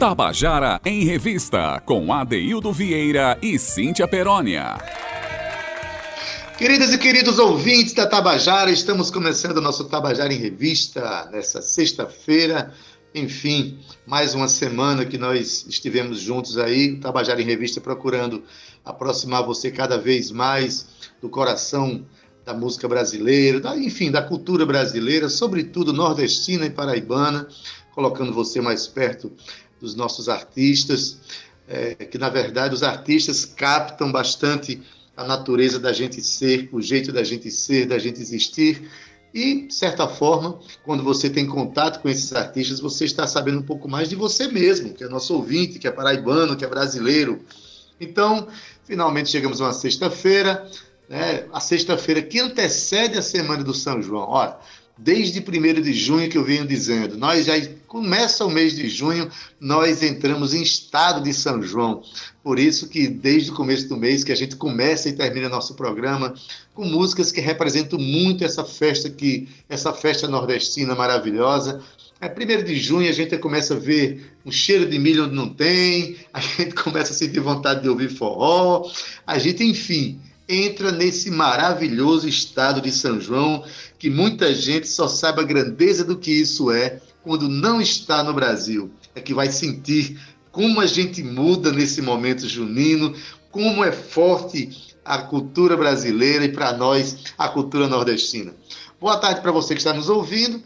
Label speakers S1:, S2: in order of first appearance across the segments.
S1: Tabajara em Revista, com Adeildo Vieira e Cíntia Perónia.
S2: Queridas e queridos ouvintes da Tabajara, estamos começando o nosso Tabajara em Revista nessa sexta-feira. Enfim, mais uma semana que nós estivemos juntos aí, Tabajara em Revista, procurando aproximar você cada vez mais do coração da música brasileira, da, enfim, da cultura brasileira, sobretudo nordestina e paraibana, colocando você mais perto dos nossos artistas, é, que na verdade os artistas captam bastante a natureza da gente ser, o jeito da gente ser, da gente existir. E, de certa forma, quando você tem contato com esses artistas, você está sabendo um pouco mais de você mesmo, que é nosso ouvinte, que é paraibano, que é brasileiro. Então, finalmente chegamos a uma sexta-feira, né? a sexta-feira que antecede a semana do São João. Olha, desde 1 de junho que eu venho dizendo. Nós já começa o mês de junho, nós entramos em estado de São João. Por isso que desde o começo do mês que a gente começa e termina nosso programa com músicas que representam muito essa festa que essa festa nordestina maravilhosa. É, primeiro de junho a gente começa a ver um cheiro de milho onde não tem, a gente começa a sentir vontade de ouvir forró, a gente, enfim, entra nesse maravilhoso estado de São João, que muita gente só sabe a grandeza do que isso é quando não está no Brasil. É que vai sentir como a gente muda nesse momento junino, como é forte a cultura brasileira e para nós a cultura nordestina. Boa tarde para você que está nos ouvindo.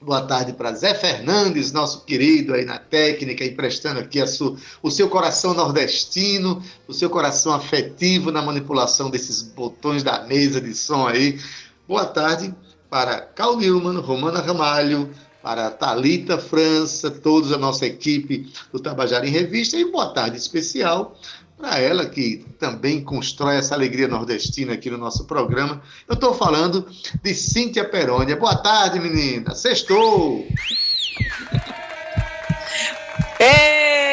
S2: Boa tarde para Zé Fernandes, nosso querido aí na técnica, emprestando aqui a sua, o seu coração nordestino, o seu coração afetivo na manipulação desses botões da mesa de som aí. Boa tarde para Cal Newman, Romana Ramalho, para Talita França, toda a nossa equipe do Tabajara em Revista e boa tarde especial para ela que também constrói essa alegria nordestina aqui no nosso programa. Eu estou falando de Cíntia Perônia. Boa tarde, menina. Sextou!
S3: Ei,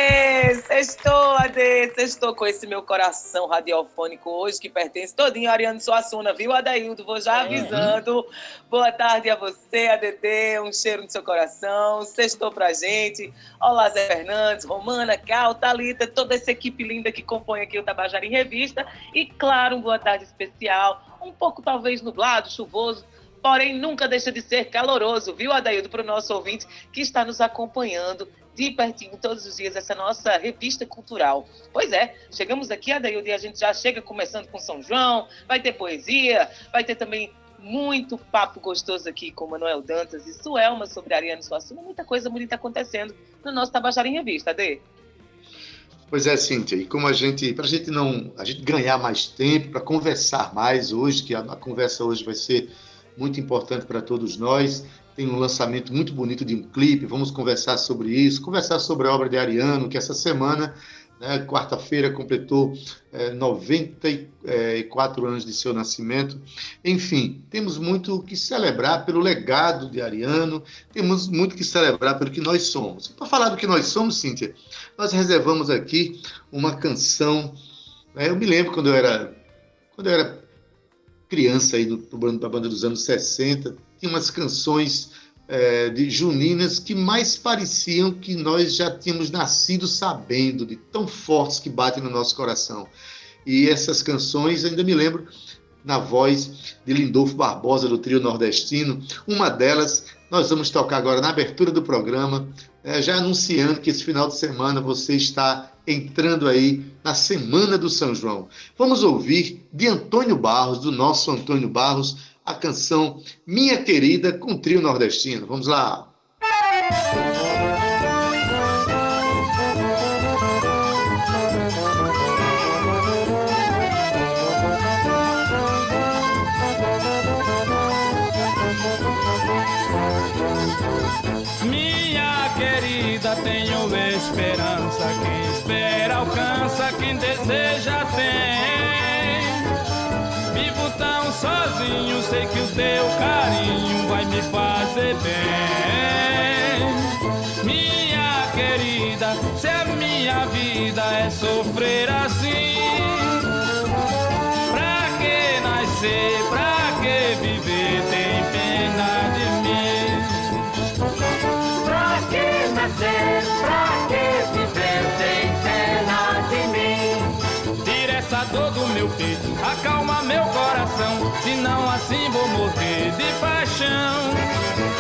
S3: sextou, Ade, sextou com esse meu coração radiofônico hoje, que pertence todinho a Ariane Suassuna, viu, Adaildo? Vou já avisando. Uhum. Boa tarde a você, ADT, um cheiro no seu coração. Sextou pra gente. Olá, Zé Fernandes, Romana, Cal, Thalita, toda essa equipe linda que compõe aqui o Tabajara em Revista. E, claro, um boa tarde especial, um pouco talvez nublado, chuvoso, porém nunca deixa de ser caloroso, viu, Adaildo, para o nosso ouvinte que está nos acompanhando de pertinho todos os dias essa nossa revista cultural. Pois é, chegamos aqui, Adaildo, e a gente já chega começando com São João, vai ter poesia, vai ter também muito papo gostoso aqui com Manuel Dantas e Suelma sobre Ariane Suassuna, muita coisa bonita acontecendo no nosso Tabajara em Revista, Adê.
S2: Pois é, Cíntia, e como a gente, para a gente não, a gente ganhar mais tempo, para conversar mais hoje, que a, a conversa hoje vai ser muito importante para todos nós, tem um lançamento muito bonito de um clipe, vamos conversar sobre isso, conversar sobre a obra de Ariano, que essa semana, né, quarta-feira, completou é, 94 anos de seu nascimento. Enfim, temos muito que celebrar pelo legado de Ariano, temos muito que celebrar pelo que nós somos. Para falar do que nós somos, Cíntia, nós reservamos aqui uma canção. Né, eu me lembro quando eu era, quando eu era criança aí do, da banda dos anos 60, tinha umas canções é, de juninas que mais pareciam que nós já tínhamos nascido sabendo, de tão fortes que batem no nosso coração. E essas canções, ainda me lembro, na voz de Lindolfo Barbosa, do trio nordestino. Uma delas nós vamos tocar agora na abertura do programa, é, já anunciando que esse final de semana você está entrando aí na semana do São João. Vamos ouvir de Antônio Barros, do nosso Antônio Barros, a canção Minha Querida com trio nordestino. Vamos lá.
S4: Minha querida, tenho esperança. Quem espera alcança, quem deseja tem. Tão sozinho, sei que o teu carinho vai me fazer bem. Minha querida, se a minha vida é sofrer assim, pra que nascer, pra que viver, tem pena de mim.
S5: Pra que nascer, pra que viver, tem pena de mim.
S4: Tira essa dor do meu peito, meu coração. Senão assim vou morrer de paixão.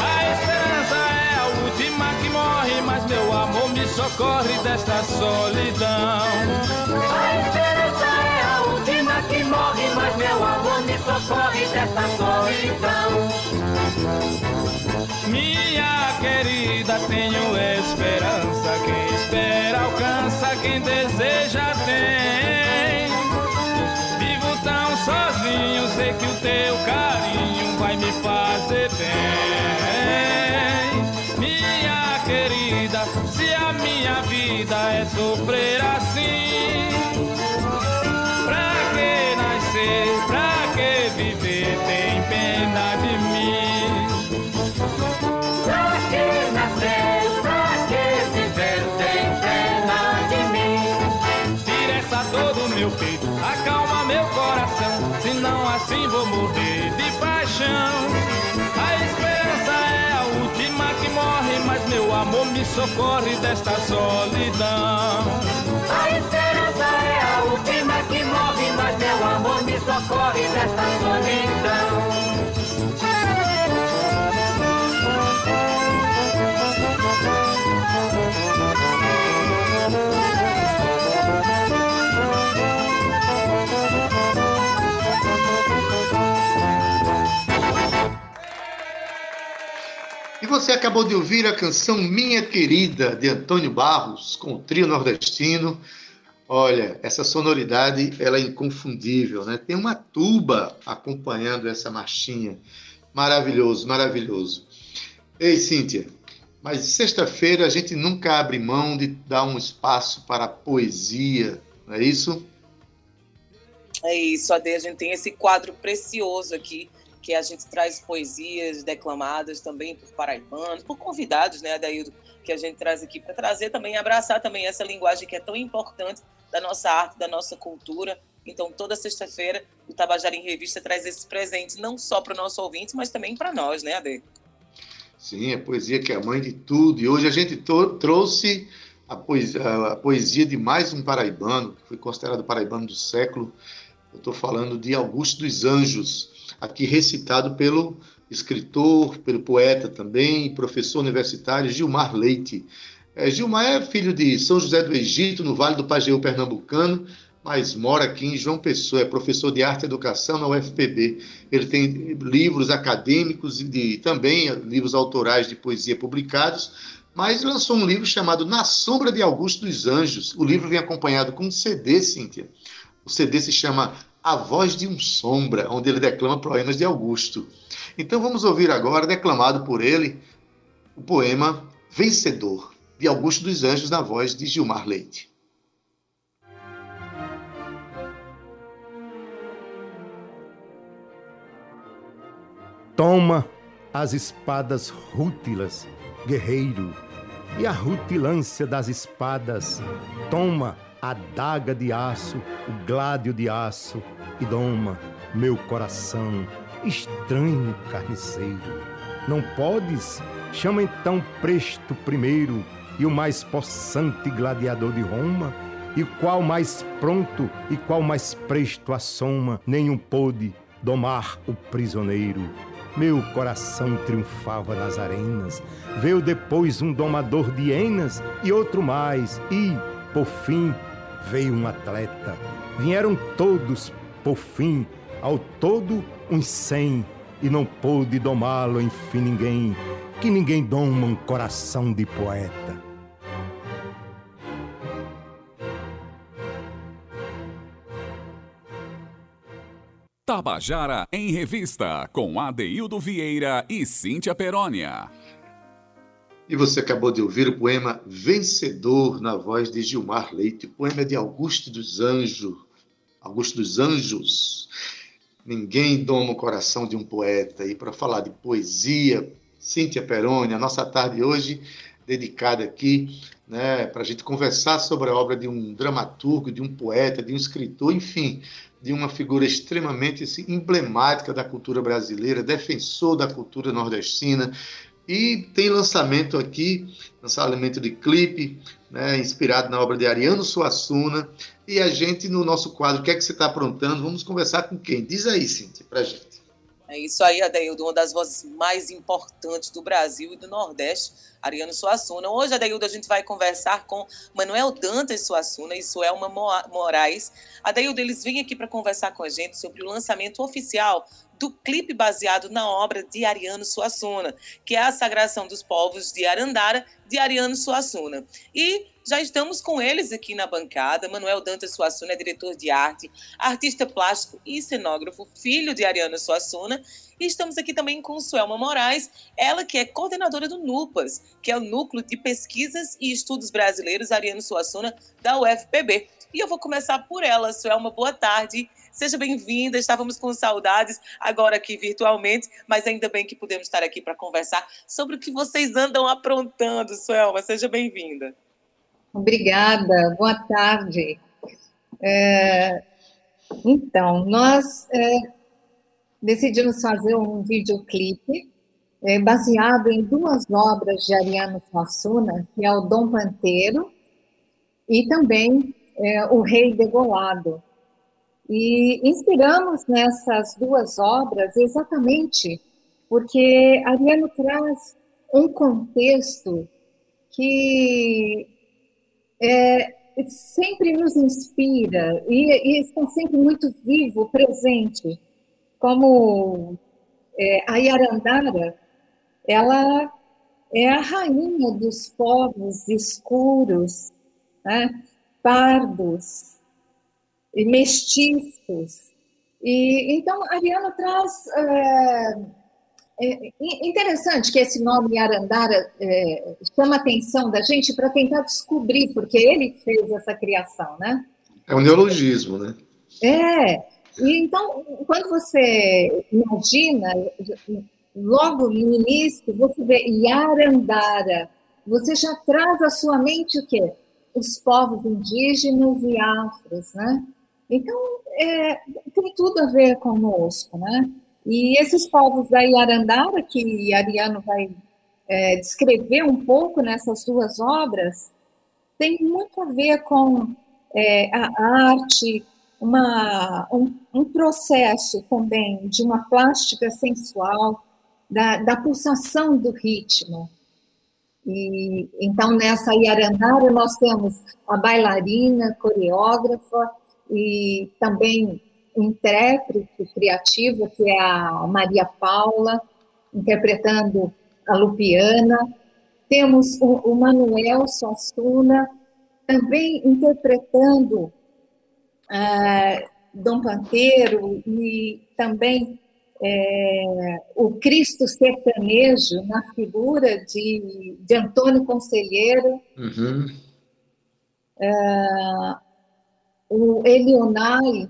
S4: A esperança é a última que morre, mas meu amor me socorre desta solidão.
S5: A esperança é a última que morre, mas meu amor me socorre desta solidão.
S4: Minha querida, tenho esperança. Quem espera alcança, quem deseja tem. Sozinho, sei que o teu carinho vai me fazer bem. Minha querida, se a minha vida é sofrer assim, pra que nascer, pra Tira essa dor do meu peito, acalma meu coração. Senão assim vou morrer de paixão. A esperança é a última que morre, mas meu amor me socorre desta solidão.
S5: A esperança é a última que morre, mas meu amor me socorre desta solidão.
S2: Você acabou de ouvir a canção Minha Querida, de Antônio Barros, com o trio nordestino. Olha, essa sonoridade ela é inconfundível, né? Tem uma tuba acompanhando essa marchinha. Maravilhoso, maravilhoso. Ei, Cíntia, mas sexta-feira a gente nunca abre mão de dar um espaço para a poesia, não é isso?
S3: É isso, Ade. A gente tem esse quadro precioso aqui, que a gente traz poesias declamadas também por paraibanos, por convidados, né, Adaildo, que a gente traz aqui para trazer também, abraçar também essa linguagem que é tão importante da nossa arte, da nossa cultura. Então, toda sexta-feira, o Tabajara em Revista traz esses presentes, não só para o nosso ouvinte, mas também para nós, né, Ade?
S2: Sim, a poesia que é a mãe de tudo. E hoje a gente trouxe a poesia, a poesia, de mais um paraibano, que foi considerado paraibano do século. Eu estou falando de Augusto dos Anjos, aqui recitado pelo escritor, pelo poeta também, professor universitário Gilmar Leite. É, Gilmar é filho de São José do Egito, no Vale do Pajeú Pernambucano, mas mora aqui em João Pessoa, é professor de arte e educação na UFPB. Ele tem livros acadêmicos e de, também livros autorais de poesia publicados, mas lançou um livro chamado Na Sombra de Augusto dos Anjos. O livro vem acompanhado com um CD, Cíntia. O CD se chama A Voz de um Sombra, onde ele declama poemas de Augusto. Então vamos ouvir agora, declamado por ele, o poema Vencedor, de Augusto dos Anjos, na voz de Gilmar Leite.
S6: Toma as espadas rútilas, guerreiro, e a rutilância das espadas. Toma a daga de aço, o gládio de aço, e doma meu coração, estranho carniceiro. Não podes? Chama então presto primeiro, e o mais possante gladiador de Roma, e qual mais pronto e qual mais presto assoma, nenhum pôde domar o prisioneiro. Meu coração triunfava nas arenas. Veio depois um domador de hienas e outro mais, e, por fim, veio um atleta. Vieram todos, por fim, ao todo uns cem, e não pôde domá-lo, enfim, ninguém, que ninguém doma um coração de poeta.
S1: Tabajara em Revista, com Adeildo Vieira e Cíntia Perónia.
S2: E você acabou de ouvir o poema Vencedor, na voz de Gilmar Leite, poema de Augusto dos Anjos. Augusto dos Anjos. Ninguém doma o coração de um poeta. E para falar de poesia, Cíntia Peroni, a nossa tarde hoje dedicada aqui né, para a gente conversar sobre a obra de um dramaturgo, de um poeta, de um escritor, enfim, de uma figura extremamente assim, emblemática da cultura brasileira, defensor da cultura nordestina. E tem lançamento aqui, lançamento de clipe, né, inspirado na obra de Ariano Suassuna. E a gente, no nosso quadro, o que é que você está aprontando? Vamos conversar com quem? Diz aí, Cíntia, para gente.
S3: É isso aí, Adeildo, uma das vozes mais importantes do Brasil e do Nordeste, Ariano Suassuna. Hoje, Adeildo, a gente vai conversar com Manuel Dantas Suassuna e Suelma Moraes. Adeildo, eles vêm aqui para conversar com a gente sobre o lançamento oficial do clipe baseado na obra de Ariano Suassuna, que é a Sagração dos Povos de Arandara, de Ariano Suassuna. E já estamos com eles aqui na bancada. Manuel Dantas Suassuna é diretor de arte, artista plástico e cenógrafo, filho de Ariano Suassuna. E estamos aqui também com Suelma Moraes, ela que é coordenadora do NUPAS, que é o Núcleo de Pesquisas e Estudos Brasileiros Ariano Suassuna, da UFPB. E eu vou começar por ela. Suelma, boa tarde. Seja bem-vinda. Estávamos com saudades agora aqui virtualmente, mas ainda bem que podemos estar aqui para conversar sobre o que vocês andam aprontando, Suelma. Seja bem-vinda.
S7: Obrigada. Boa tarde. É, então, nós é, decidimos fazer um videoclipe é, baseado em duas obras de Ariano Suassuna, que é o Dom Panteiro e também é, O Rei Degolado. E inspiramos nessas duas obras exatamente porque Ariano traz um contexto que é, sempre nos inspira e, e, está sempre muito vivo, presente. Como é, a Yarandara, ela é a rainha dos povos escuros, né? pardos e mestiços. E, então, Ariano traz. É, é interessante que esse nome Arandara é, chama a atenção da gente para tentar descobrir, porque ele fez essa criação, né?
S2: É um neologismo, né?
S7: É. E então, quando você imagina, logo no início, você vê Yarandara, você já traz à sua mente o quê? os povos indígenas e afros, né? Então, é, tem tudo a ver conosco, né? E esses povos da Yarandara, que Ariano vai é, descrever um pouco nessas duas obras, tem muito a ver com é, a arte, uma, um, um, processo também de uma plástica sensual, da, da pulsação do ritmo. E, então, nessa Iarandara, nós temos a bailarina, coreógrafa e também intérprete criativa, que é a Maria Paula, interpretando a Lupiana. Temos o, o Manuel Suassuna, também interpretando uh, Dom Panteiro e também é, o Cristo sertanejo na figura de, de Antônio Conselheiro, uhum. é, o Elionai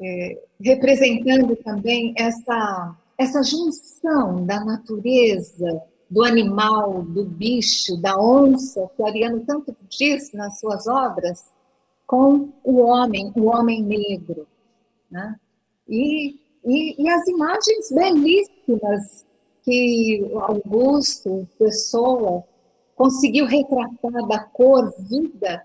S7: é, representando também essa, essa junção da natureza, do animal, do bicho, da onça, que Ariano tanto diz nas suas obras, com o homem, o homem negro. Né? E e, e as imagens belíssimas que Augusto, Pessoa, conseguiu retratar da cor, vida,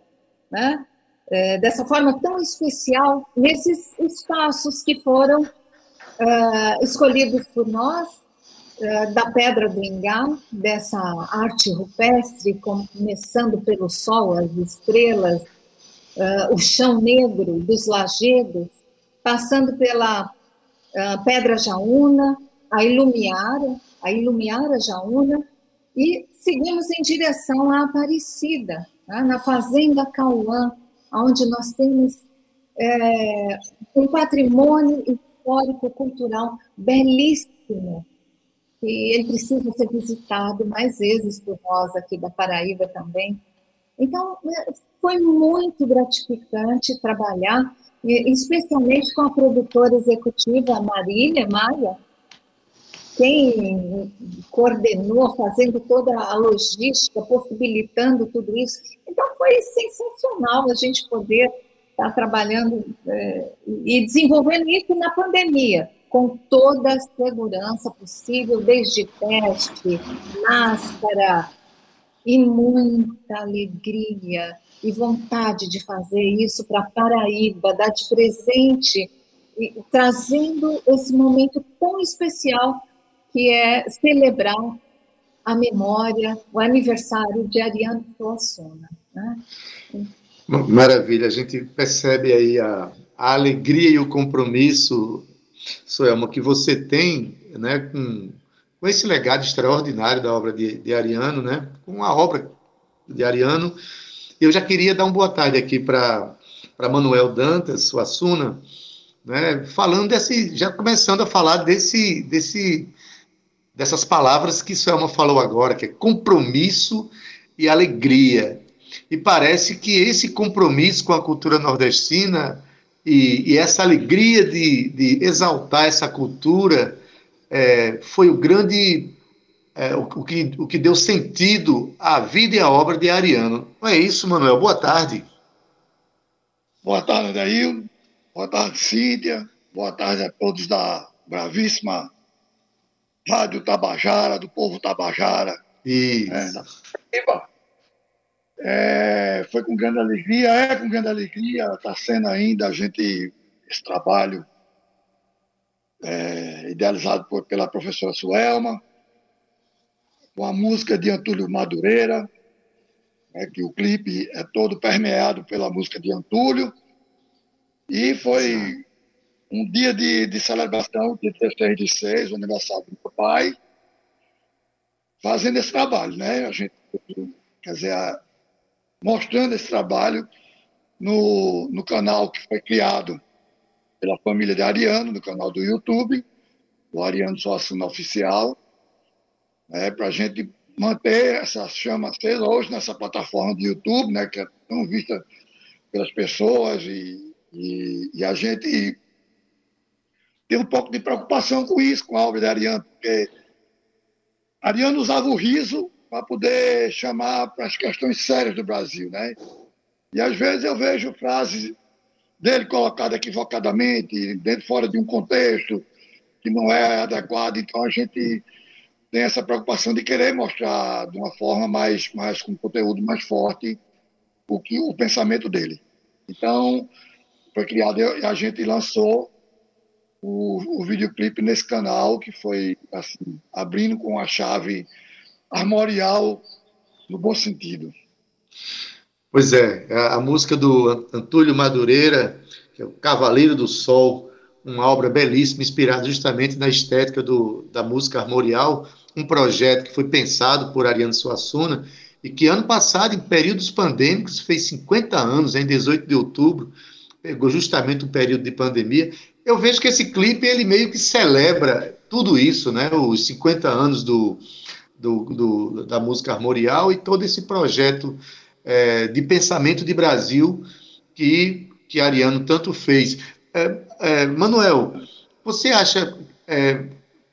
S7: né? É, dessa forma tão especial, nesses espaços que foram uh, escolhidos por nós, uh, da Pedra do Engá, dessa arte rupestre, começando pelo sol, as estrelas, uh, o chão negro dos lajedos, passando pela uh, Pedra Jaúna, a Ilumiara, a Ilumiara Jaúna, e seguimos em direção à Aparecida, né, na Fazenda Cauã, onde nós temos é, um patrimônio histórico-cultural belíssimo, e ele precisa ser visitado mais vezes por nós aqui da Paraíba também. Então, é, foi muito gratificante trabalhar, especialmente com a produtora executiva Marília Maia, quem coordenou, fazendo toda a logística, possibilitando tudo isso. Então, foi sensacional a gente poder estar trabalhando é, e desenvolvendo isso na pandemia, com toda a segurança possível, desde teste, máscara, e muita alegria e vontade de fazer isso para Paraíba, dar de presente, e, trazendo esse momento tão especial que é celebrar a memória, o aniversário de Ariano Suassuna. Né?
S2: Maravilha, a gente percebe aí a, a alegria e o compromisso, Soelma, que você tem né, com, com esse legado extraordinário da obra de, de Ariano, né, com a obra de Ariano. Eu já queria dar uma boa tarde aqui para Manuel Dantas, Suassuna, né, falando desse, já começando a falar desse, desse dessas palavras que Selma falou agora, que é compromisso e alegria. E parece que esse compromisso com a cultura nordestina e, e essa alegria de, de, exaltar essa cultura é, foi o grande. É, o, o, que, o que deu sentido à vida e à obra de Ariano. Não é isso, Manuel? Boa tarde.
S8: Boa tarde, Adail. Boa tarde, Cíntia. Boa tarde a todos da bravíssima Rádio Tabajara, do povo Tabajara.
S2: Isso.
S8: É, é, foi com grande alegria, é com grande alegria, está sendo ainda a gente, esse trabalho é, idealizado por, pela professora Suelma, com a música de Antúlio Madureira, né, que o clipe é todo permeado pela música de Antúlio, e foi um dia de, de celebração, dia 16 de 6, o aniversário do meu pai, fazendo esse trabalho, né? A gente, quer dizer, a, mostrando esse trabalho no, no canal que foi criado pela família de Ariano, no canal do YouTube, o Ariano Suassuna Oficial, né, para a gente manter essa chama acesa hoje nessa plataforma do YouTube, né, que é tão vista pelas pessoas e, e, e a gente tem um pouco de preocupação com isso, com a obra de Ariano, porque Ariano usava o riso para poder chamar para as questões sérias do Brasil, né? E às vezes eu vejo frases dele colocadas equivocadamente, dentro fora de um contexto que não é adequado, então a gente tem essa preocupação de querer mostrar de uma forma mais, mais com conteúdo mais forte o que o pensamento dele. Então, foi criado e a gente lançou o, o videoclipe nesse canal, que foi assim, abrindo com a chave armorial no bom sentido.
S2: Pois é, a, a música do Antúlio Madureira, que é o Cavaleiro do Sol, uma obra belíssima, inspirada justamente na estética do, da música armorial, um projeto que foi pensado por Ariano Suassuna e que ano passado, em períodos pandêmicos, fez 50 anos, em 18 de outubro, pegou justamente o período de pandemia, eu vejo que esse clipe ele meio que celebra tudo isso, né? Os 50 anos do, do, do da música armorial e todo esse projeto é, de pensamento de Brasil que, que Ariano tanto fez. É, é, Manuel, você acha. É,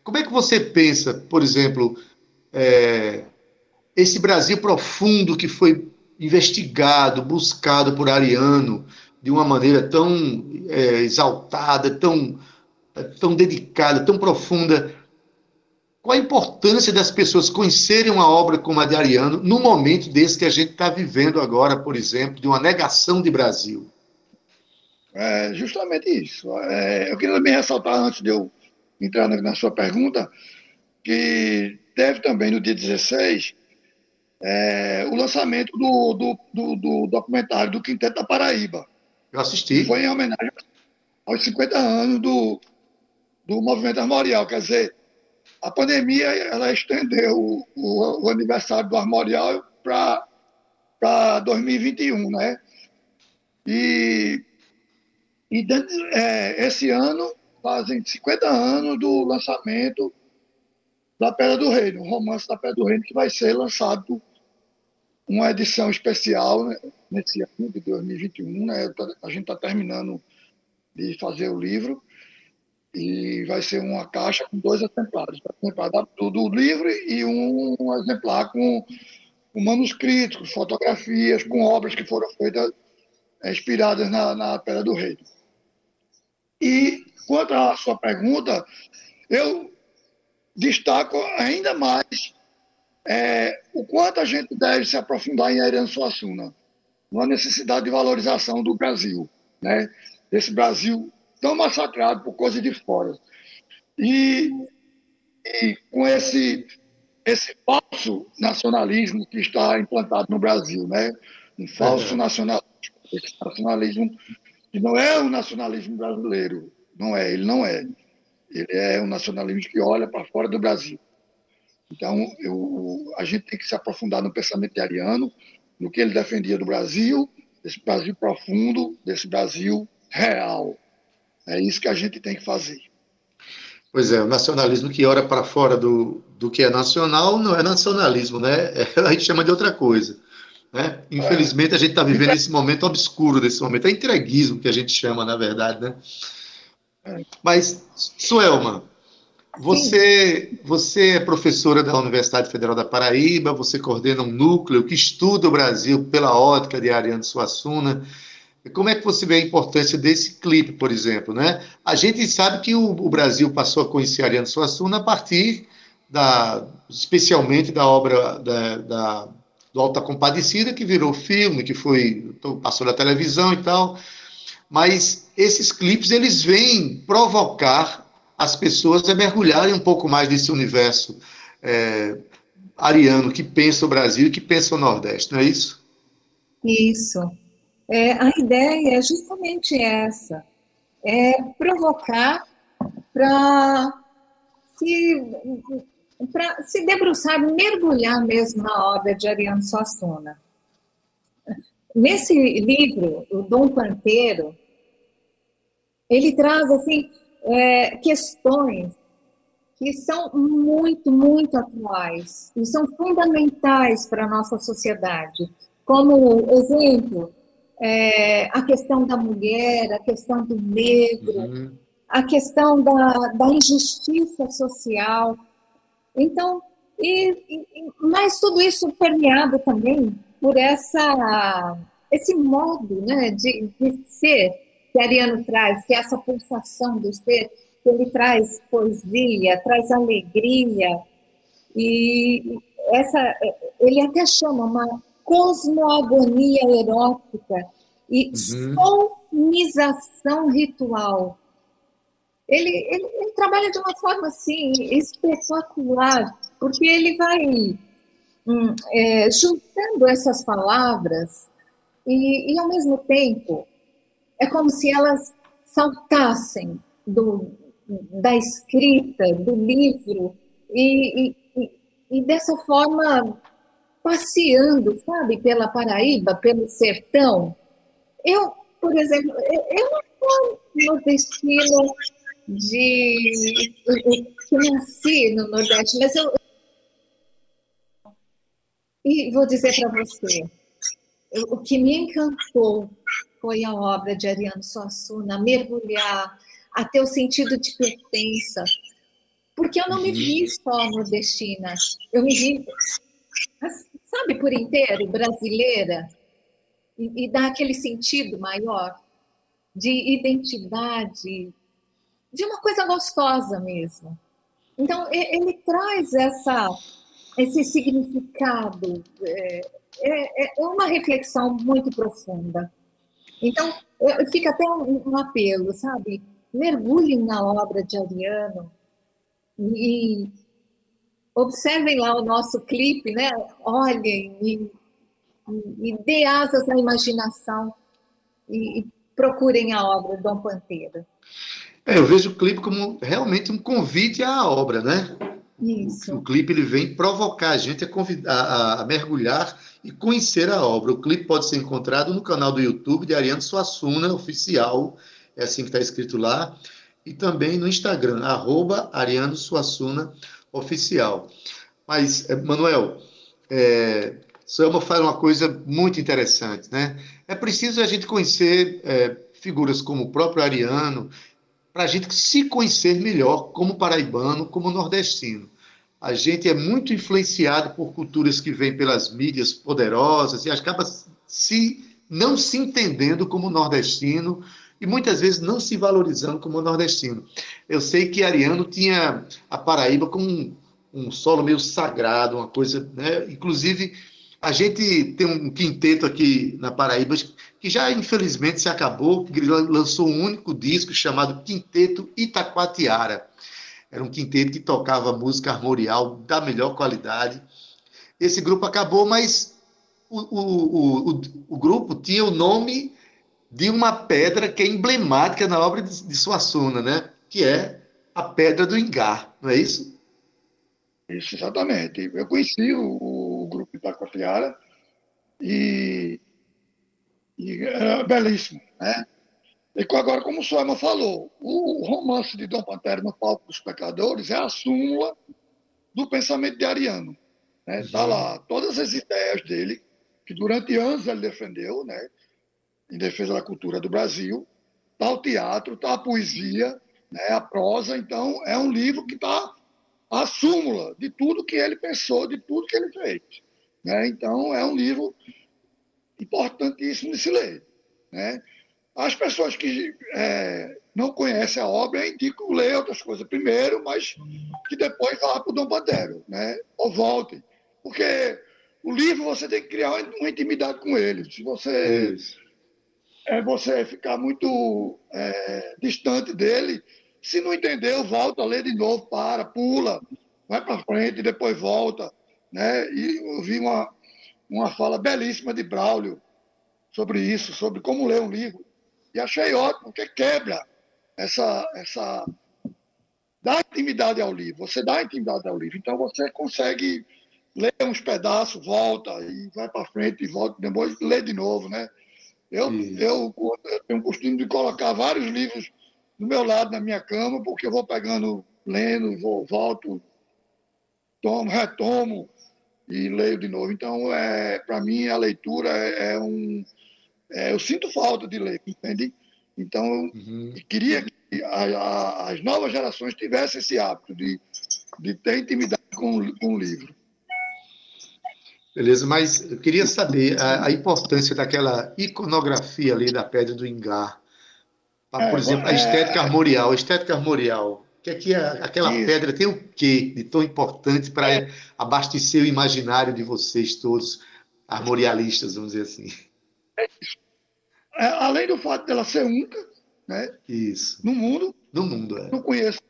S2: como é que você pensa, por exemplo, é, esse Brasil profundo que foi investigado, buscado por Ariano, de uma maneira tão é, exaltada, tão, tão dedicada, tão profunda. Qual a importância das pessoas conhecerem uma obra como a de Ariano no momento desse que a gente está vivendo agora, por exemplo, de uma negação de Brasil?
S8: É justamente isso. É, eu queria também ressaltar, antes de eu entrar na, na sua pergunta, que teve também no dia 16 é, o lançamento do, do, do, do, documentário do Quinteto da Paraíba.
S2: Eu assisti.
S8: Foi em homenagem aos 50 anos do, do movimento armorial. Quer dizer, a pandemia ela estendeu o, o, o aniversário do armorial para 2021, né? E, e é, esse ano fazem 50 anos do lançamento da Pedra do Reino, o romance da Pedra do Reino, que vai ser lançado uma edição especial né, nesse ano de 2021. Né? A gente está terminando de fazer o livro e vai ser uma caixa com dois exemplares, exemplar do, do livro e um, um exemplar com, com manuscritos, fotografias, com obras que foram feitas é, inspiradas na, na Pedra do Reino. E quanto à sua pergunta, eu destaco ainda mais é, o quanto a gente deve se aprofundar em Ariano Suassuna, uma necessidade de valorização do Brasil, né? desse Brasil tão massacrado por coisa de fora. E, e com esse, esse falso nacionalismo que está implantado no Brasil, né? um falso é. nacionalismo, esse nacionalismo que não é o nacionalismo brasileiro, não é, ele não é. Ele é um nacionalismo que olha para fora do Brasil. Então, eu, a gente tem que se aprofundar no pensamento de Ariano, no que ele defendia do Brasil, desse Brasil profundo, desse Brasil real. É isso que a gente tem que fazer.
S2: Pois é, o nacionalismo que olha para fora do, do que é nacional não é nacionalismo, né? É, a gente chama de outra coisa. Né? Infelizmente, a gente está vivendo esse momento obscuro desse momento. É entreguismo que a gente chama, na verdade, né? Mas, Suelma, você, você é professora da Universidade Federal da Paraíba, você coordena um núcleo que estuda o Brasil pela ótica de Ariane Suassuna. Como é que você vê a importância desse clipe, por exemplo? Né? A gente sabe que o, o Brasil passou a conhecer Ariane Suassuna a partir da, especialmente da obra da, da, do Alta Compadecida, que virou filme, que foi passou na televisão e tal. Mas esses clipes eles vêm provocar as pessoas a mergulharem um pouco mais nesse universo é, ariano que pensa o Brasil e que pensa o Nordeste, não é isso?
S7: Isso. É, a ideia é justamente essa: é provocar para se, se debruçar, mergulhar mesmo na obra de Ariano Suassuna. Nesse livro, o Dom Panteiro, ele traz assim é, questões que são muito, muito atuais e são fundamentais para a nossa sociedade. Como exemplo, é, a questão da mulher, a questão do negro, uhum. a questão da, da injustiça social. Então, e, e, mas tudo isso permeado também por essa, esse modo né, de, de ser que Ariano traz, que é essa pulsação do ser, que ele traz poesia, traz alegria, e essa, ele até chama uma cosmoagonia erótica e uhum. sonização ritual. Ele, ele, ele, trabalha de uma forma assim espetacular, porque ele vai hum, é, juntando essas palavras e, e, ao mesmo tempo, é como se elas saltassem do, da escrita, do livro, e, e, e dessa forma passeando, sabe, pela Paraíba, pelo sertão. Eu, por exemplo, eu não sou nordestina de que nasci no Nordeste, mas eu e vou dizer para você, o que me encantou foi a obra de Ariano Suassuna, mergulhar, a ter o sentido de pertença. Porque eu não me vi só nordestina, eu me vi, sabe, por inteiro, brasileira, e, e dá aquele sentido maior de identidade, de uma coisa gostosa mesmo. Então, ele traz essa, esse significado, é, é, é uma reflexão muito profunda. Então, fica até um, apelo, sabe? Mergulhem na obra de Ariano e, observem lá o nosso clipe, né? Olhem e, e dê asas à imaginação e, e procurem a obra do Dom Panteiro.
S2: É, eu vejo o clipe como realmente um convite à obra, né?
S7: Isso.
S2: O, o clipe ele vem provocar a gente a, a, a, mergulhar e conhecer a obra. O clipe pode ser encontrado no canal do YouTube de Ariano Suassuna, oficial, é assim que está escrito lá, e também no Instagram, arroba Ariano Suassuna, oficial. Mas, eh, Manuel, é, Selma faz uma coisa muito interessante, né? É preciso a gente conhecer é, figuras como o próprio Ariano, para a gente se conhecer melhor como paraibano, como nordestino. A gente é muito influenciado por culturas que vêm pelas mídias poderosas e acaba se não se entendendo como nordestino e muitas vezes não se valorizando como nordestino. Eu sei que Ariano tinha a Paraíba como um, um solo meio sagrado, uma coisa, né? Inclusive, a gente tem um quinteto aqui na Paraíba que já infelizmente se acabou, que lançou um único disco chamado Quinteto Itacoatiara. Era um quinteto que tocava música armorial da melhor qualidade. Esse grupo acabou, mas o, o, o, o grupo tinha o nome de uma pedra que é emblemática na obra de, de Suassuna, né? que é a Pedra do Engar, não é isso?
S8: Isso, exatamente. Eu conheci o, o grupo Itacoatiara e, e é belíssimo. Né? E agora, como o Soema falou, o romance de Dom Pantera no palco dos pecadores é a súmula do pensamento de Ariano. Está né? Tá lá todas as ideias dele, que durante anos ele defendeu, né? em defesa da cultura do Brasil. Está o teatro, está a poesia, né? a prosa. Então, é um livro que está a súmula de tudo que ele pensou, de tudo que ele fez. Né? Então, é um livro importantíssimo de se ler. Né? As pessoas que é, não conhecem a obra, eu indico ler outras coisas primeiro, mas que depois vá para o Dom Bandeiro, né? ou voltem. Porque o livro você tem que criar uma intimidade com ele. Se você é você ficar muito é, distante dele. Se não entendeu, volta, lê de novo, para, pula, vai para frente, depois volta. Né? E eu vi uma, uma fala belíssima de Braulio sobre isso, sobre como ler um livro. E achei ótimo, porque quebra essa. essa dá intimidade ao livro, você dá intimidade ao livro. Então você consegue ler uns pedaços, volta e vai para frente e volta, depois lê de novo, né? Eu, eu, eu tenho o costume de colocar vários livros do meu lado na minha cama, porque eu vou pegando, lendo, vou, volto, tomo, retomo e leio de novo. Então, é, para mim, a leitura é, é um. É, eu sinto falta de ler, entende? Então, uhum. eu queria que a, a, as novas gerações tivessem esse hábito de, de ter intimidade com, com o livro.
S2: Beleza, mas eu queria saber a, a, importância daquela iconografia ali da Pedra do Engar. Por é, exemplo, a é. estética armorial. A estética armorial. Que aqui aquela Isso. pedra tem o quê de tão importante para é. abastecer o imaginário de vocês todos, armorialistas, vamos dizer assim?
S8: É é, além do fato dela ser única, né?
S2: Isso.
S8: No mundo.
S2: No mundo, é.
S8: Não conheço,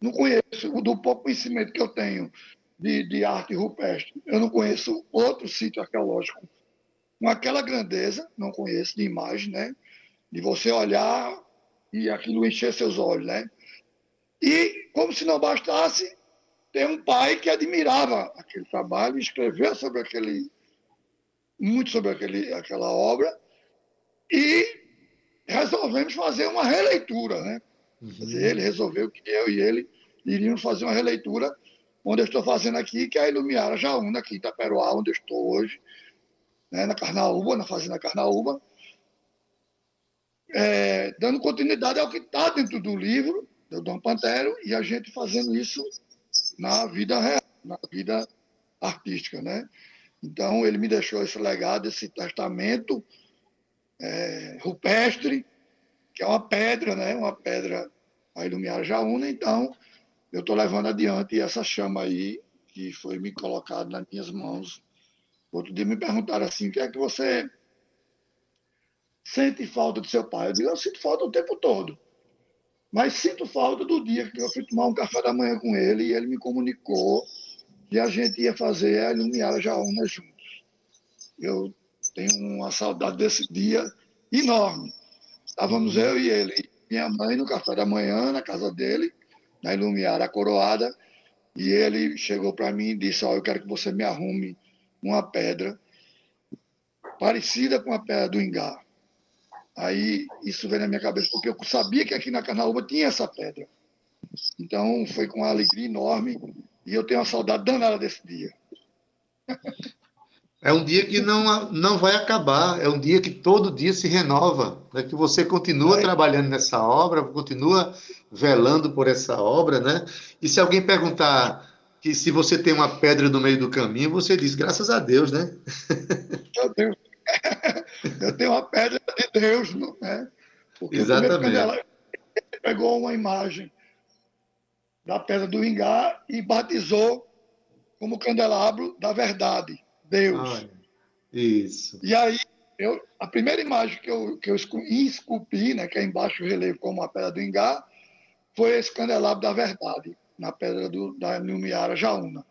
S8: não conheço, do pouco conhecimento que eu tenho de, de arte rupestre. Eu não conheço outro sítio arqueológico com aquela grandeza, não conheço de imagem, né? De você olhar e aquilo encher seus olhos, né? E, como se não bastasse, tem um pai que admirava aquele trabalho, escreveu sobre aquele, muito sobre aquele, aquela obra, e resolvemos fazer uma releitura, né? Uhum. Ele resolveu que eu e ele iríamos fazer uma releitura onde eu estou fazendo aqui, que é a Ilumiara Jaúna, aqui em Itaperuá, onde eu estou hoje, né, na Carnaúba, na Fazenda Carnaúba, é, dando continuidade ao que está dentro do livro do Dom Pantero e a gente fazendo isso na vida real, na vida artística, né? Então ele me deixou esse legado, esse testamento é, rupestre, que é uma pedra, né? Uma pedra a Ilumiara Jaúna. Então eu estou levando adiante essa chama aí, que foi me colocada nas minhas mãos. Outro dia me perguntaram assim, o que é que você sente falta do seu pai? Eu digo, eu sinto falta o tempo todo. Mas sinto falta do dia que eu fui tomar um café da manhã com ele e ele me comunicou e a gente ia fazer a Ilumiara Jaúna juntos. Eu tenho uma saudade desse dia enorme. Estávamos eu e ele, minha mãe, no café da manhã, na casa dele, na Ilumiara Coroada, e ele chegou para mim e disse: oh, eu quero que você me arrume uma pedra parecida com a pedra do Ingá. Aí isso veio na minha cabeça, porque eu sabia que aqui na Carnaúba tinha essa pedra. Então foi com uma alegria enorme e eu tenho uma saudade danada desse dia.
S2: É um dia que não, não vai acabar, é um dia que todo dia se renova, né? que você continua é. trabalhando nessa obra, continua velando por essa obra, né? E se alguém perguntar que se você tem uma pedra no meio do caminho, você diz, graças a Deus, né?
S8: Eu tenho, eu tenho uma pedra de Deus, né?
S2: Porque Exatamente. Ela
S8: pegou uma imagem da pedra do Ingá e batizou como candelabro da verdade, Deus.
S2: isso.
S8: E aí, eu, a primeira imagem que eu, que eu esculpi, né, que é embaixo o relevo como a pedra do Ingá, foi esse candelabro da verdade na pedra do, da Numiara Jaúna.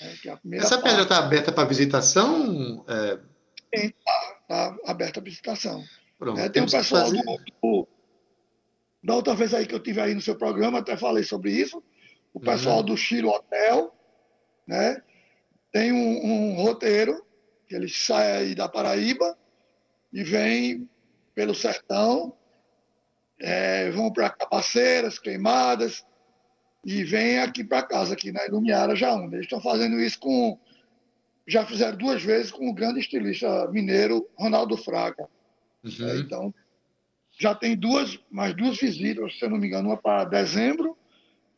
S2: Né, é Essa pedra está aberta para visitação? É...
S8: Está tá aberta para visitação. Pronto, é, tem um pessoal do, do, Da outra vez aí que eu tive aí no seu programa, até falei sobre isso. O pessoal uhum. do Chiro Hotel, né? Tem um, um roteiro que eles saem aí da Paraíba e vêm pelo sertão, é, vão para Capaceiras, Queimadas, e vem aqui para casa, aqui na Ilumiara Jaúna. Eles estão fazendo isso com. Já fizeram duas vezes com o grande estilista mineiro Ronaldo Fraga. Uhum. É, então, já tem duas, mais duas visitas, se eu não me engano, uma para dezembro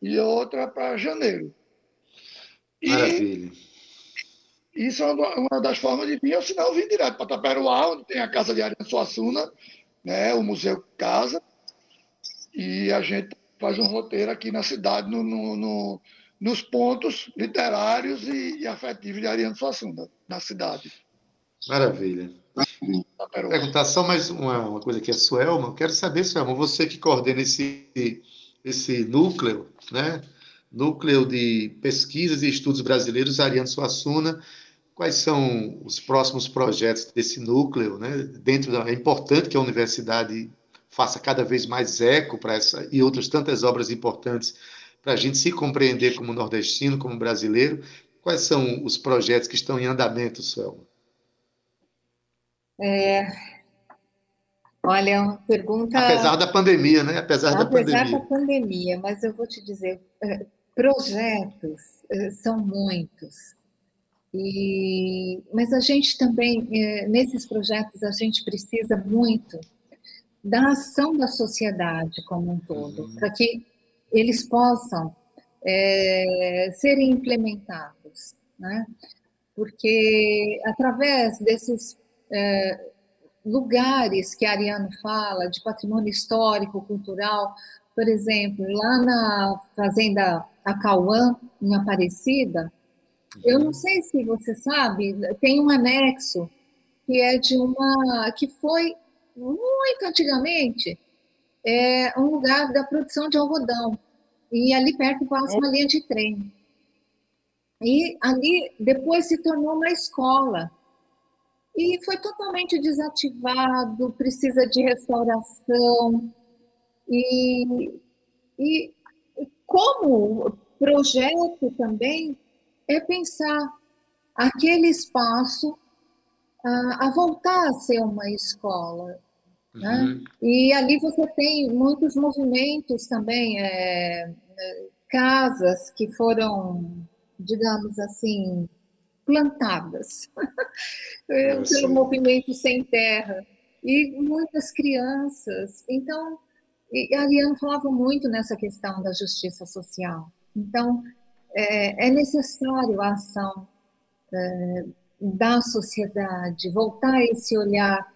S8: e outra para janeiro.
S2: E Maravilha.
S8: Isso é uma, uma, das formas de vir, ou senão eu vim direto para Taperoá, onde tem a Casa de Ariane Suassuna, né, o Museu Casa, e a gente faz um roteiro aqui na cidade, no, no, no nos pontos literários e, e afetivos de Ariano Suassuna, na cidade.
S2: Maravilha. Perguntar só mais uma, uma coisa aqui, a Suelma. Eu quero saber, Suelma, você que coordena esse, esse núcleo, né? Núcleo de Pesquisas e Estudos Brasileiros, Ariano Suassuna, quais são os próximos projetos desse núcleo, né? Dentro da, é importante que a universidade faça cada vez mais eco para essa e outras tantas obras importantes para a gente se compreender como nordestino, como brasileiro. Quais são os projetos que estão em andamento, Suelma?
S7: É, olha, é uma pergunta.
S2: Apesar da pandemia, né? Apesar,
S7: Apesar
S2: da pandemia.
S7: Apesar da pandemia, mas eu vou te dizer, é, projetos é, são muitos. E, mas a gente também, nesses projetos, a gente precisa muito da ação da sociedade como um todo, uhum. para que eles possam é, serem implementados, né? Porque através desses é, lugares que Ariano fala, de patrimônio histórico, cultural, por exemplo, lá na Fazenda Acauã, em Aparecida, eu não sei se você sabe, tem um anexo que é de uma que foi muito antigamente, é um lugar da produção de algodão. E ali perto passa uma linha de trem. E ali depois se tornou uma escola. E foi totalmente desativado, precisa de restauração. E, e como projeto também é pensar aquele espaço a, a voltar a ser uma escola. Né? Uhum. E ali você tem muitos movimentos também, é, é, casas que foram, digamos assim, plantadas pelo movimento sem terra e muitas crianças. Então, e a Ariane falava muito nessa questão da justiça social. Então, é, é necessário a ação é, da sociedade, voltar esse olhar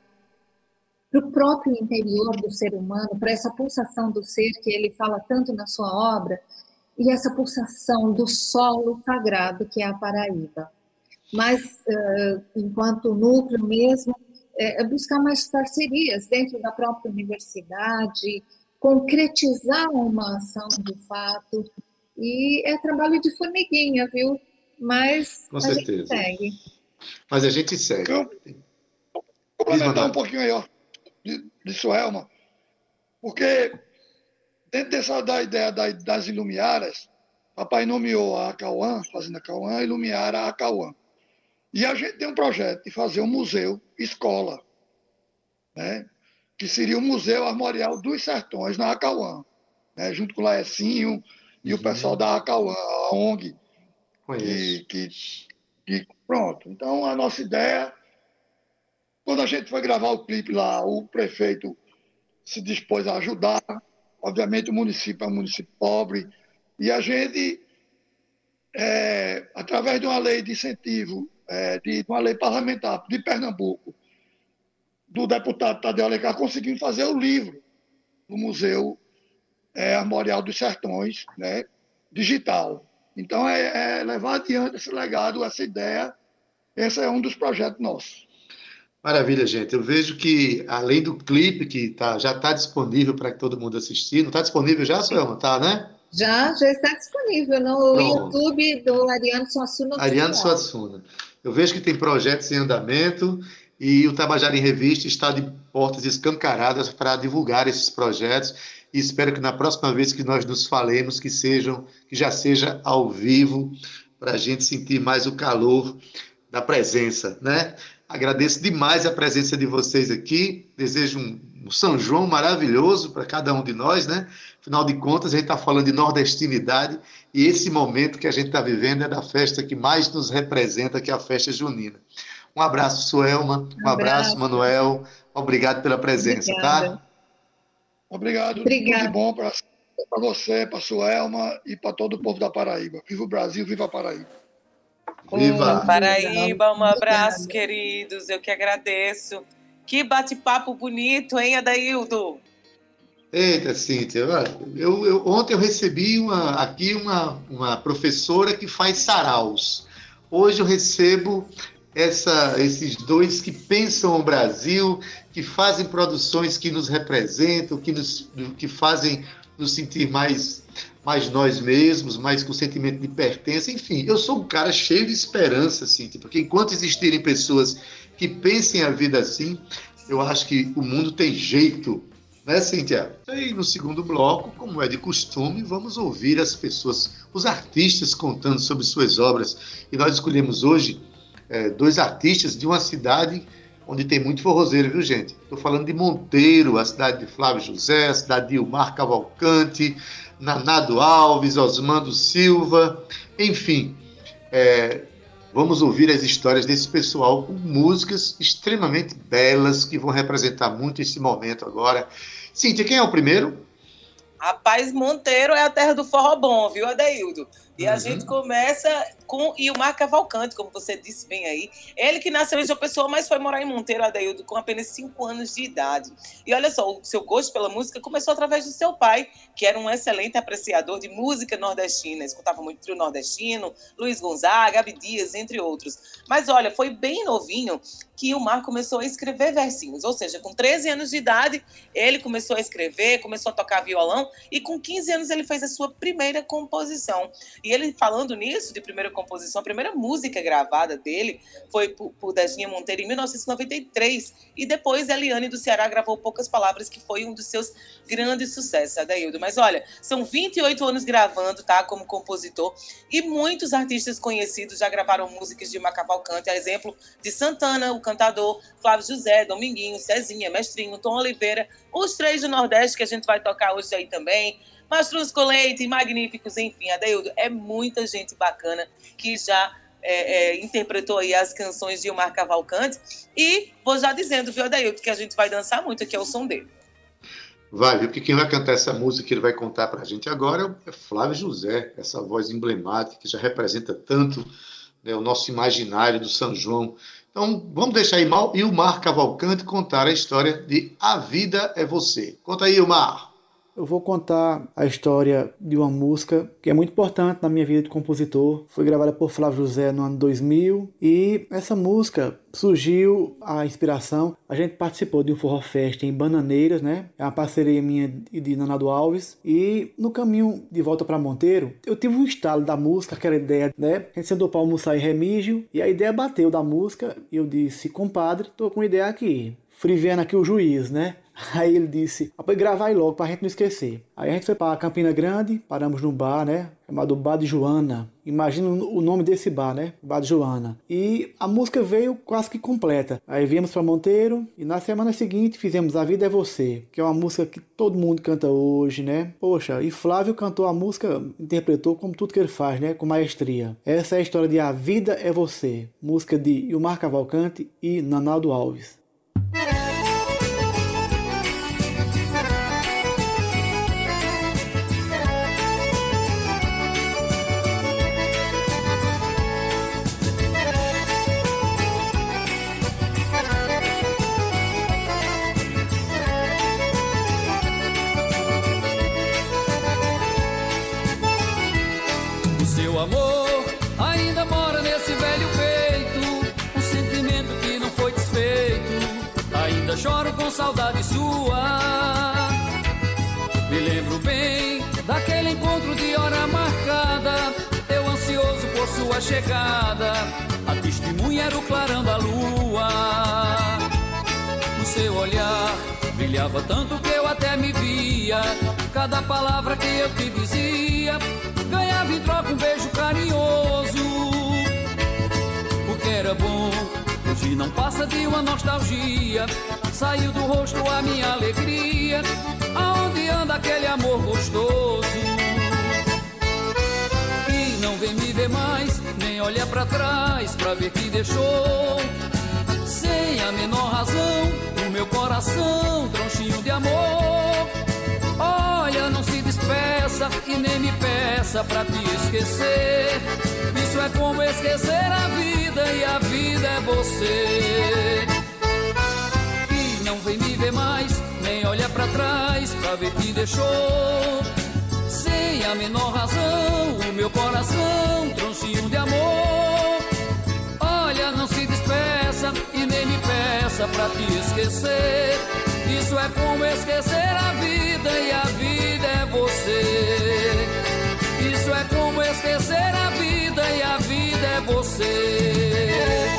S7: para o próprio interior do ser humano, para essa pulsação do ser que ele fala tanto na sua obra, e essa pulsação do solo sagrado que é a Paraíba. Mas, enquanto núcleo mesmo, é buscar mais parcerias dentro da própria universidade, concretizar uma ação de fato, e é trabalho de formiguinha, viu? mas
S2: Com
S7: a
S2: certeza.
S7: gente segue.
S2: Mas a gente segue.
S8: Eu- complementar um pouquinho aí, ó, de, de Suelma, porque dentro dessa da ideia da- das Ilumiaras, papai nomeou a Cauã, Fazenda Cauã, Ilumiara a Cauã. E a gente tem um projeto de fazer um museu escola, né? que seria o Museu Armorial dos Sertões na Acauã, né? junto com o Laecinho e o pessoal da Acauã, a ONG,
S2: Conheço.
S8: que, que, que- pronto. Então a nossa ideia, quando a gente foi gravar o clipe lá, o prefeito se dispôs a ajudar. Obviamente o município é um município pobre e a gente, é, através de uma lei de incentivo, é, de uma lei parlamentar de Pernambuco, do deputado Tadeu Alencar, conseguimos fazer o livro do Museu é, Armorial dos Sertões, né, digital. Então, é, é levar adiante esse legado, essa ideia. Esse é um dos projetos nossos.
S2: Maravilha, gente. Eu vejo que, além do clipe, que tá, já está disponível para todo mundo assistir, não está disponível já, Suelma? Tá, né?
S7: Já, já está disponível no
S2: Pronto.
S7: YouTube do Ariano Suassuna.
S2: Ariano. Suassuna. Eu vejo que tem projetos em andamento e o Tabajara em Revista está de portas escancaradas para divulgar esses projetos e espero que na próxima vez que nós nos falemos que sejam que já seja ao vivo para a gente sentir mais o calor da presença, né? Agradeço demais a presença de vocês aqui. Desejo um, um São João maravilhoso para cada um de nós, né? Afinal de contas, a gente está falando de nordestinidade e esse momento que a gente está vivendo é da festa que mais nos representa, que é a festa junina. Um abraço, Suelma. Um abraço,
S7: abraço.
S2: Manuel. Obrigado pela presença,
S7: Obrigada.
S2: tá?
S8: Obrigado.
S7: Obrigada.
S8: Tudo de bom para você, para a Suelma e para todo o povo da Paraíba. Viva o Brasil, viva a Paraíba.
S2: Viva!
S3: Hum, Paraíba, um abraço, queridos. Eu que agradeço. Que bate-papo bonito, hein, Adaildo?
S2: Eita, Cíntia, eu, eu- ontem eu recebi uma, aqui uma, uma professora que faz saraus. Hoje eu recebo essa, esses dois que pensam o Brasil, que fazem produções que nos representam, que, nos, que fazem nos sentir mais, mais nós mesmos, mais com sentimento de pertença. Enfim, eu sou um cara cheio de esperança, Cíntia, porque enquanto existirem pessoas que pensem a vida assim, eu acho que o mundo tem jeito né, Cíntia? E no segundo bloco, como é de costume, vamos ouvir as pessoas, os artistas contando sobre suas obras. E nós escolhemos hoje eh, dois artistas de uma cidade onde tem muito forrozeiro, viu, gente? Estou falando de Monteiro, a cidade de Flávio José, a cidade de Ilmar Cavalcante, Nanado Alves, Osmando Silva, enfim. eh, Vamos ouvir as histórias desse pessoal com músicas extremamente belas que vão representar muito esse momento agora. Cíntia, quem é o primeiro?
S3: Rapaz, Monteiro é a terra do forró bom, viu, Adaildo? E a
S2: Uhum.
S3: gente começa com Ilmar Cavalcante, como você disse bem aí. Ele que nasceu em João Pessoa, mas foi morar em Monteiro, Adaildo, com apenas 5 anos de idade. E olha só, o seu gosto pela música começou através do seu pai, que era um excelente apreciador de música nordestina. Escutava muito trio nordestino, Luiz Gonzaga, Abdias, entre outros. Mas olha, foi bem novinho que Ilmar começou a escrever versinhos. Ou seja, com 13 anos de idade, ele começou a escrever, começou a tocar violão, e com 15 anos ele fez a sua primeira composição. E ele falando nisso, de primeira composição, a primeira música gravada dele foi por, por Monteiro em 1993. E depois Eliane do Ceará gravou Poucas Palavras, que foi um dos seus grandes sucessos, Adaildo. Mas olha, são 28 anos gravando, tá? Como compositor. E muitos artistas conhecidos já gravaram músicas de Macavalcante, a exemplo de Santana, o cantador, Flávio José, Dominguinho, Cezinha, Mestrinho, Tom Oliveira, os três do Nordeste que a gente vai tocar hoje aí também. Mastruz Leite, Magníficos, enfim, Adeildo, é muita gente bacana que já é, é, interpretou aí as canções de Omar Cavalcante. E vou já dizendo, viu, Adeildo, que a gente vai dançar muito, que é o som dele.
S2: Vai, viu? Porque quem vai cantar essa música que ele vai contar para a gente agora é Flávio José, essa voz emblemática que já representa tanto né, o nosso imaginário do São João. Então, vamos deixar Ilmar, Ilmar Cavalcante contar a história de A Vida é Você. Conta aí, Ilmar.
S9: Eu vou contar a história de uma música que é muito importante na minha vida de compositor. Foi gravada por Flávio José no ano 2000 e essa música surgiu a inspiração. A gente participou de um Forró Fest em Bananeiras, né? É uma parceria minha e de Nanado Alves. E no caminho de volta para Monteiro, eu tive um estalo da música, aquela ideia, né? A gente sentou para almoçar em Remígio e a ideia bateu da música. E eu disse, compadre, tô com ideia aqui. Friviano aqui o juiz, né? Aí ele disse, para gravar aí logo, pra gente não esquecer. Aí a gente foi para Campina Grande, paramos num bar, né? Chamado Bar de Joana. Imagina o nome desse bar, né? Bar de Joana. E a música veio quase que completa. Aí viemos para Monteiro e na semana seguinte fizemos A Vida é Você, que é uma música que todo mundo canta hoje, né? Poxa, e Flávio cantou a música, interpretou como tudo que ele faz, né? Com maestria. Essa é a história de A Vida é Você, música de Ilmar Cavalcante e Nanaldo Alves.
S10: Saudade sua. Me lembro bem daquele encontro de hora marcada. Eu ansioso por sua chegada. A testemunha era o clarão da lua. No seu olhar brilhava tanto que eu até me via. Cada palavra que eu te dizia ganhava em troca um beijo carinhoso. O que era bom Hoje não passa de uma nostalgia. Saiu do rosto a minha alegria. Aonde anda aquele amor gostoso? E não vem me ver mais, nem olha para trás pra ver que deixou. Sem a menor razão, o meu coração, tronchinho de amor. Olha, não se despeça e nem me peça pra te esquecer. Isso é como esquecer a vida e a vida é você. E não vem me ver mais, nem olha pra trás pra ver que deixou. Sem a menor razão, o meu coração, tronchinho de amor. Olha, não se despeça e nem me peça pra te esquecer. Isso é como esquecer a vida e a vida é você. Isso é como esquecer a vida e a vida é você.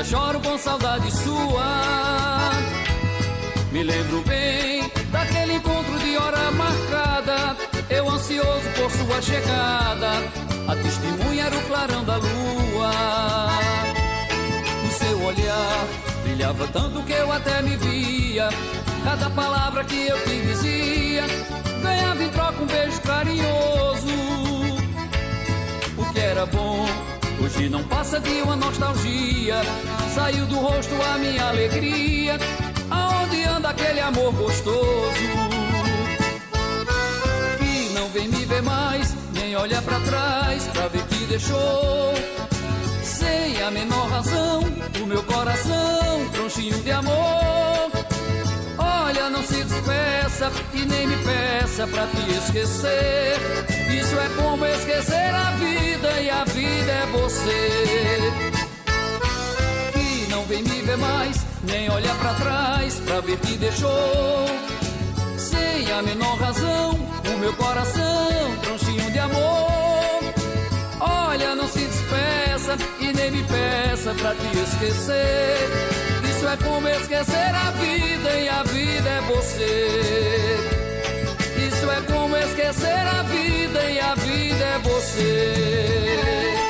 S10: Ainda choro com saudade sua. Me lembro bem daquele encontro de hora marcada. Eu ansioso por sua chegada. A testemunha era o clarão da lua. No seu olhar brilhava tanto que eu até me via. Cada palavra que eu te dizia ganhava em troca um beijo carinhoso. O que era bom, hoje não passa de uma nostalgia. Saiu do rosto a minha alegria. Aonde anda aquele amor gostoso? Que não vem me ver mais, nem olha para trás pra ver que deixou. Sem a menor razão, o meu coração, tronchinho de amor Olha, não se despeça e nem me peça pra te esquecer. Isso é como esquecer a vida e a vida é você. Que não vem me ver mais, nem olha pra trás pra ver que deixou. Sem a menor razão, o meu coração, tronchinho de amor. Olha, não se despeça e nem me peça pra te esquecer. Isso é como esquecer a vida e a vida é você. É como esquecer a vida e a vida é você.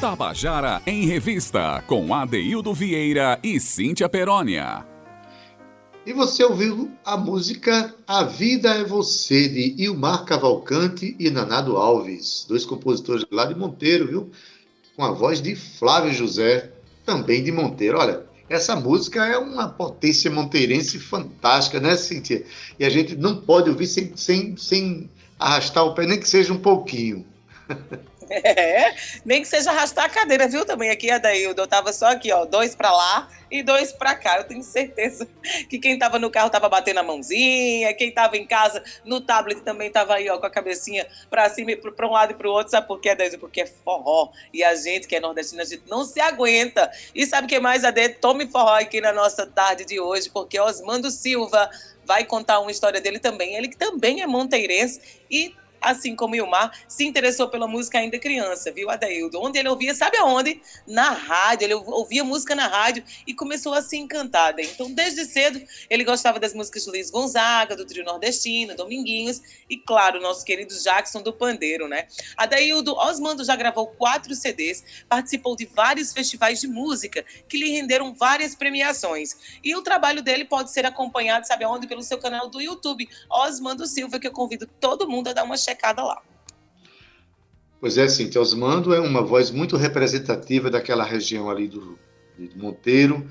S1: Tabajara em Revista, com Adeildo Vieira e Cíntia Perónia.
S2: E você ouviu a música A Vida é Você, de Ilmar Cavalcante e Nanado Alves, dois compositores lá de Monteiro, viu? Com a voz de Flávio José, também de Monteiro. Olha, essa música é uma potência monteirense fantástica, né, Cíntia? E a gente não pode ouvir sem, sem, sem arrastar o pé, nem que seja um pouquinho.
S3: É, nem que seja arrastar a cadeira, viu? Também aqui, Adaildo, eu tava só aqui, ó, dois para lá e dois para cá. Eu tenho certeza que quem tava no carro tava batendo a mãozinha, quem tava em casa no tablet também tava aí, ó, com a cabecinha para cima, para um lado e para o outro. Sabe por quê, Adaildo? Porque é forró. E a gente que é nordestina, a gente não se aguenta. E sabe o que mais, Ade? Tome forró aqui na nossa tarde de hoje, porque Osmando Silva vai contar uma história dele também. Ele que também é monteirense e assim como Ilmar, se interessou pela música ainda criança, viu, Adaildo? Onde ele ouvia, sabe aonde? Na rádio, ele ouvia música na rádio e começou a se encantar. Né? Então, desde cedo, ele gostava das músicas de Luiz Gonzaga, do trio nordestino, Dominguinhos e, claro, nosso querido Jackson do Pandeiro, né? Adaildo, Osmando já gravou quatro CDs, participou de vários festivais de música que lhe renderam várias premiações. E o trabalho dele pode ser acompanhado, sabe aonde? Pelo seu canal do YouTube, Osmando Silva, que eu convido todo mundo a dar uma checada lá.
S2: Pois é, sim, Osmando é uma voz muito representativa daquela região ali do, do Monteiro.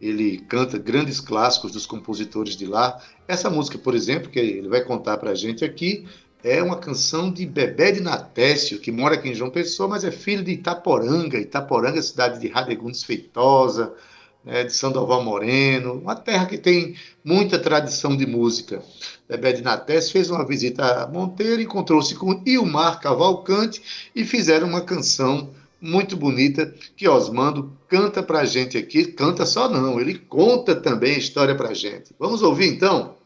S2: Ele canta grandes clássicos dos compositores de lá. Essa música, por exemplo, que ele vai contar para a gente aqui, é uma canção de Bebé de Natécio, que mora aqui em João Pessoa, mas é filho de Itaporanga. Itaporanga, cidade de Radegundes Feitosa, né, de Sandoval Moreno, uma terra que tem muita tradição de música. Bebé de Natés fez uma visita a Monteiro, encontrou-se com Ilmar Cavalcante e fizeram uma canção muito bonita que Osmando canta para a gente aqui. Canta só não, ele conta também a história para a gente. Vamos ouvir então?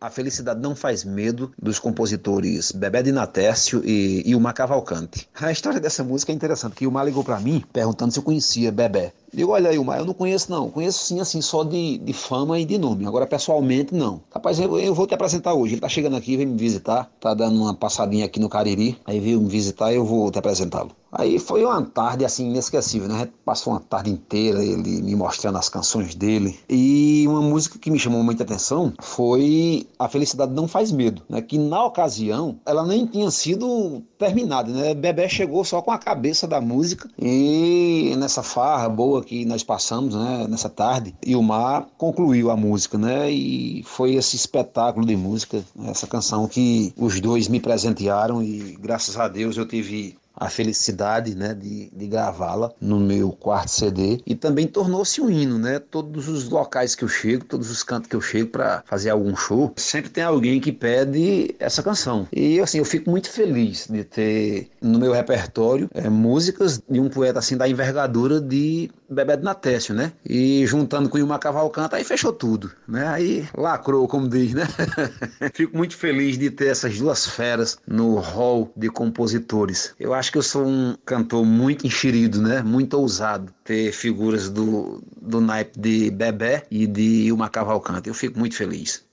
S11: A Felicidade Não Faz Medo, dos compositores Bebé de Natécio e Ilmar Cavalcante. A história dessa música é interessante, que Ilmar ligou para mim perguntando se eu conhecia Bebé. Digo, olha, Ilmar, eu não conheço não. Conheço sim, assim, só de, de fama e de nome. Agora, pessoalmente, não. Rapaz, eu, eu vou te apresentar hoje. Ele tá chegando aqui, vem me visitar. Tá dando uma passadinha aqui no Cariri. Aí veio me visitar e eu vou te apresentá-lo. Aí foi uma tarde, assim, inesquecível, né? Passou uma tarde inteira ele me mostrando as canções dele. E uma música que me chamou muita atenção foi A Felicidade Não Faz Medo, né? Que na ocasião, ela nem tinha sido terminada, né? Bebé chegou só com a cabeça da música e nessa farra boa que nós passamos, né, nessa tarde, e o Mar concluiu a música, né, e foi esse espetáculo de música, essa canção que os dois me presentearam e graças a Deus eu tive a felicidade né, de, de gravá-la no meu quarto CD e também tornou-se um hino, né? Todos os locais que eu chego, todos os cantos que eu chego para fazer algum show, sempre tem alguém que pede essa canção. E assim, eu fico muito feliz de ter no meu repertório é, músicas de um poeta assim da envergadura de Bebé de Natécio, né? E juntando com o Ilmar Cavalcante, aí fechou tudo, né? Aí lacrou, como diz, né? fico muito feliz de ter essas duas feras no hall de compositores. Eu acho que eu sou um cantor muito enxerido, né? Muito ousado. Ter figuras do, do naipe de Bebé e de Ilmar Cavalcante. Eu fico muito feliz.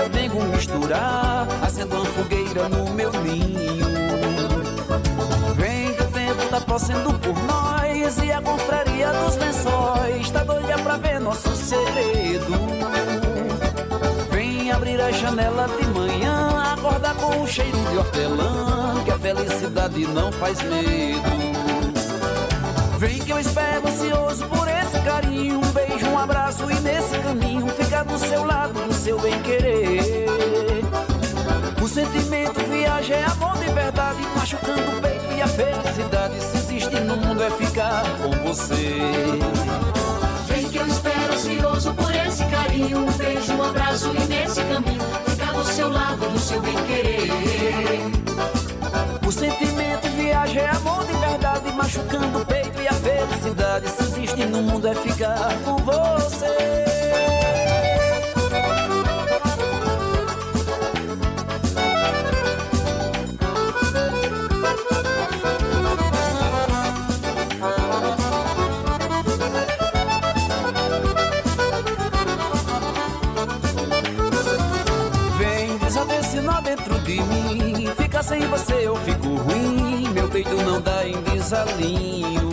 S12: Meu dengo misturar, acendo uma fogueira no meu ninho. Vem que o tempo tá torcendo por nós e a confraria dos lençóis tá doida pra ver nosso segredo. Vem abrir a janela de manhã, acordar com o cheiro de hortelã, que a felicidade não faz medo. Vem que eu espero ansioso por esse carinho, um beijo, um abraço e nesse caminho ficar do seu lado, do seu bem querer. O sentimento viaja é amor de verdade, machucando o peito e a felicidade. Se existe no mundo é ficar com você.
S13: Vem que eu espero ansioso por esse carinho, um beijo, um abraço e nesse caminho ficar do seu lado, do seu bem querer.
S12: O sentimento viaja é amor de verdade, machucando o peito e a felicidade. Se existe no mundo é ficar com você. Vem desavencinar dentro de mim. Fica sem você eu fico ruim. Peito não dá em desalinho.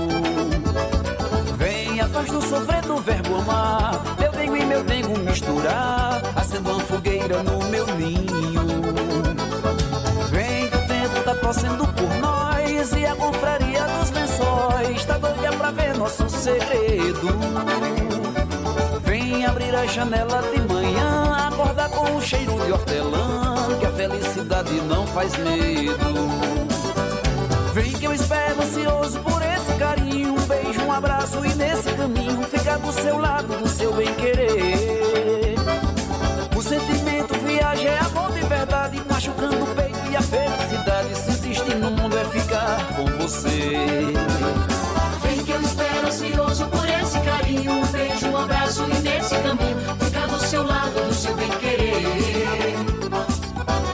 S12: Vem atrás do sofrer do verbo amar. Meu dengo e meu dengo misturar. Acendo uma fogueira no meu ninho. Vem que o tempo tá torcendo por nós. E a confraria dos lençóis tá doida pra ver nosso segredo. Vem abrir a janela de manhã, acordar com o cheiro de hortelã, que a felicidade não faz medo. Vem que eu espero ansioso por esse carinho, um beijo, um abraço e nesse caminho ficar do seu lado, do seu bem querer. O sentimento viaja é amor de verdade, machucando o peito e a felicidade. Se existe no mundo é ficar com você.
S13: Vem que eu espero ansioso por esse carinho. Um beijo, um abraço e nesse caminho ficar do seu lado, do seu bem querer.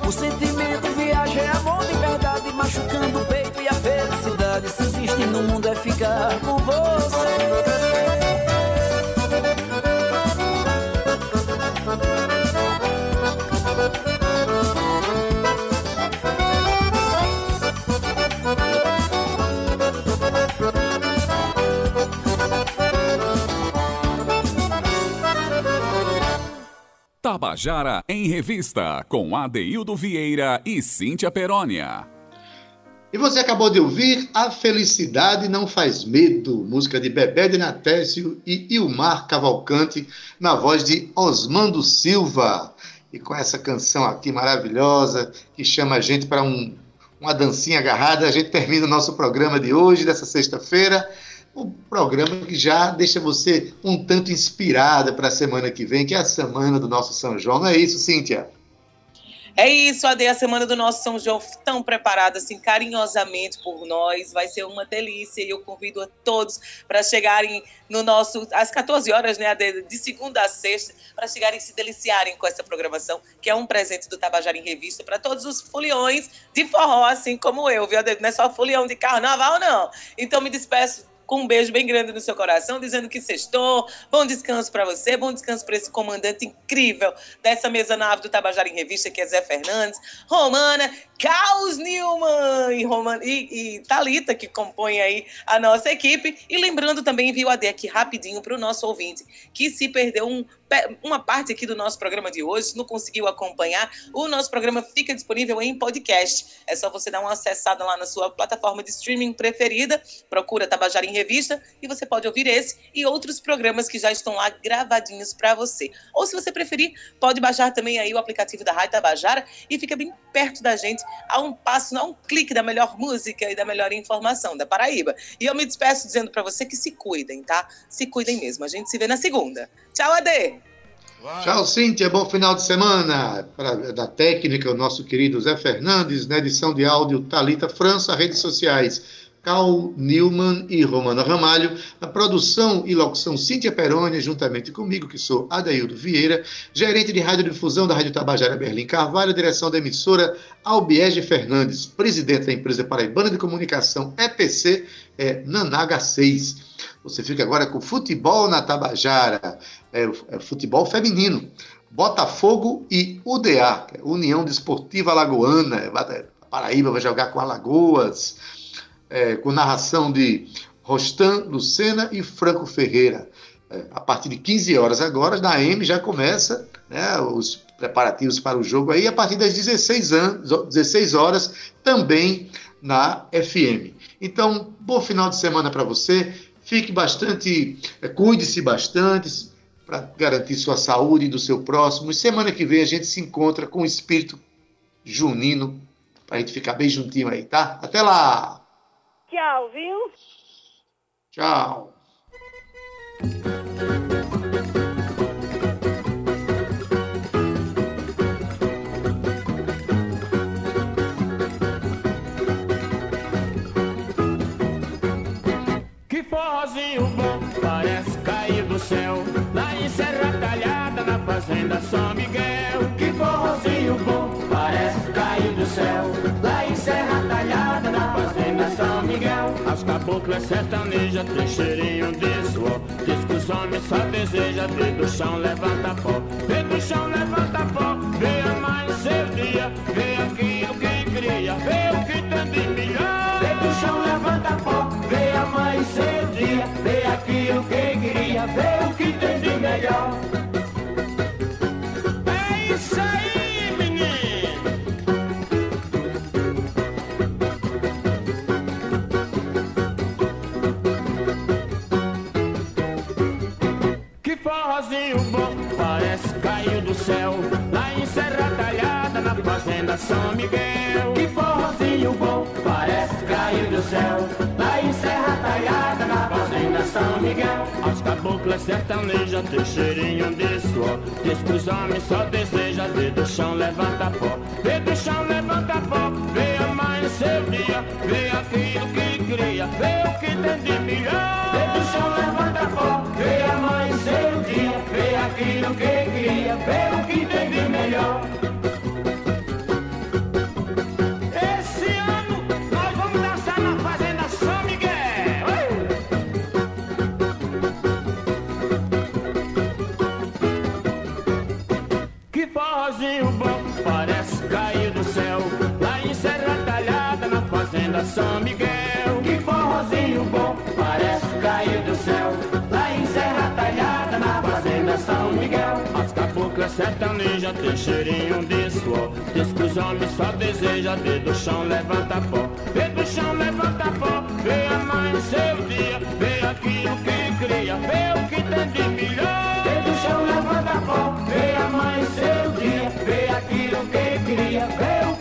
S12: O sentimento viaja é amor de verdade, machucando o peito felicidade. Se existe no mundo é ficar com você.
S1: Tabajara em Revista, com Adeildo Vieira e Cíntia Perónia.
S2: E você acabou de ouvir A Felicidade Não Faz Medo, música de Bebé de Natécio e Ilmar Cavalcante, na voz de Osmando Silva. E com essa canção aqui maravilhosa, que chama a gente para um, uma dancinha agarrada, a gente termina o nosso programa de hoje, dessa sexta-feira. Um programa que já deixa você um tanto inspirada para a semana que vem, que é a semana do nosso São João. Não é isso, Cíntia?
S3: É isso, Ade, a semana do nosso São João tão preparada assim carinhosamente por nós, vai ser uma delícia e eu convido a todos para chegarem no nosso às 14 horas, né, Ade, de segunda a sexta, para chegarem e se deliciarem com essa programação, que é um presente do Tabajara em Revista para todos os foliões de forró, assim como eu, viu, Ade? Não é só folião de carnaval não. Então me despeço com um beijo bem grande no seu coração, dizendo que sextou. Bom descanso para você, bom descanso para esse comandante incrível dessa mesa nave do Tabajara em Revista, que é Zé Fernandes, Romana, Caos Newman e, Romana, e, e Thalita, que compõe aí a nossa equipe. E lembrando também, viu, Ade, aqui rapidinho para o nosso ouvinte, que se perdeu um uma parte aqui do nosso programa de hoje, não conseguiu acompanhar, o nosso programa fica disponível em podcast. É só você dar uma acessada lá na sua plataforma de streaming preferida, procura Tabajara em Revista e você pode ouvir esse e outros programas que já estão lá gravadinhos para você. Ou se você preferir, pode baixar também aí o aplicativo da Rádio Tabajara e fica bem perto da gente, a um passo, a um clique da melhor música e da melhor informação da Paraíba. E eu me despeço dizendo para você que se cuidem, tá? Se cuidem mesmo. A gente se vê na segunda. Tchau, Ade!
S2: Tchau, Cíntia. Bom final de semana. Pra, da técnica, o nosso querido Zé Fernandes. Na edição de áudio, Talita França. Redes sociais, Cal Newman e Romana Ramalho. Na produção e locução, Cíntia Perônia, juntamente comigo, que sou Adaildo Vieira. Gerente de radiodifusão da Rádio Tabajara Berlim Carvalho. Direção da emissora, Albiege Fernandes. Presidente da empresa Paraibana de Comunicação, EPC, é Nanaga 6. Você fica agora com futebol na Tabajara, é, é, futebol feminino. Botafogo e UDA, é União Desportiva Alagoana. Paraíba vai jogar com Alagoas, é, com narração de Rostan Lucena e Franco Ferreira. É, a partir de 15 horas agora, na AM já começa né, os preparativos para o jogo aí, a partir das 16, anos, 16 horas, também na FM. Então, bom final de semana para você fique bastante, é, cuide-se bastante para garantir sua saúde e do seu próximo. E semana que vem a gente se encontra com o espírito junino para a gente ficar bem juntinho aí, tá? Até lá!
S14: Tchau, viu?
S2: Tchau.
S4: Que forrozinho bom, parece cair do céu. Lá em Serra Talhada, na fazenda São Miguel. Que forrozinho bom, parece cair do céu. Lá em Serra Talhada, na fazenda são Miguel. As caboclas sertanejas tem cheirinho de suor. Diz que os homens só desejam ver do chão levanta pó. Vê do chão levanta pó, vê amanhecer o dia. Vê aquilo que cria, vê o que tem de melhor. Vê do chão levanta pó, vê amanhecer o dia. Vê aquilo que queria, vê o que tem de do céu. Lá em Serra Talhada, na fazenda São Miguel. Que forrozinho bom, parece caiu do céu. Lá em Serra Talhada, na fazenda São Miguel. As caboclas sertanejas têm cheirinho de suor. Diz que os homens só desejam ver do chão levanta pó. Vê do chão levanta pó, vê amanhecer o dia. Vê aquilo que cria, vê o que tem de melhor. Vê do chão levanta pó, vê amanhecer dia. Vê aquilo que cria, vê o que tem de melhor. Esse ano nós vamos dançar na Fazenda São Miguel. Que forrozinho bom, parece cair do céu. Lá em Serra Talhada, na fazenda São Miguel. sertaneja tem cheirinho de suor. Diz que os homens só desejam ver do chão, levanta pó. Vê do chão, levanta pó Vê amanhecer o dia. Vê aquilo que cria Vê o que tem de melhor. Vê do chão, levanta pó Vê amanhecer o dia. Vê aquilo que cria Vê o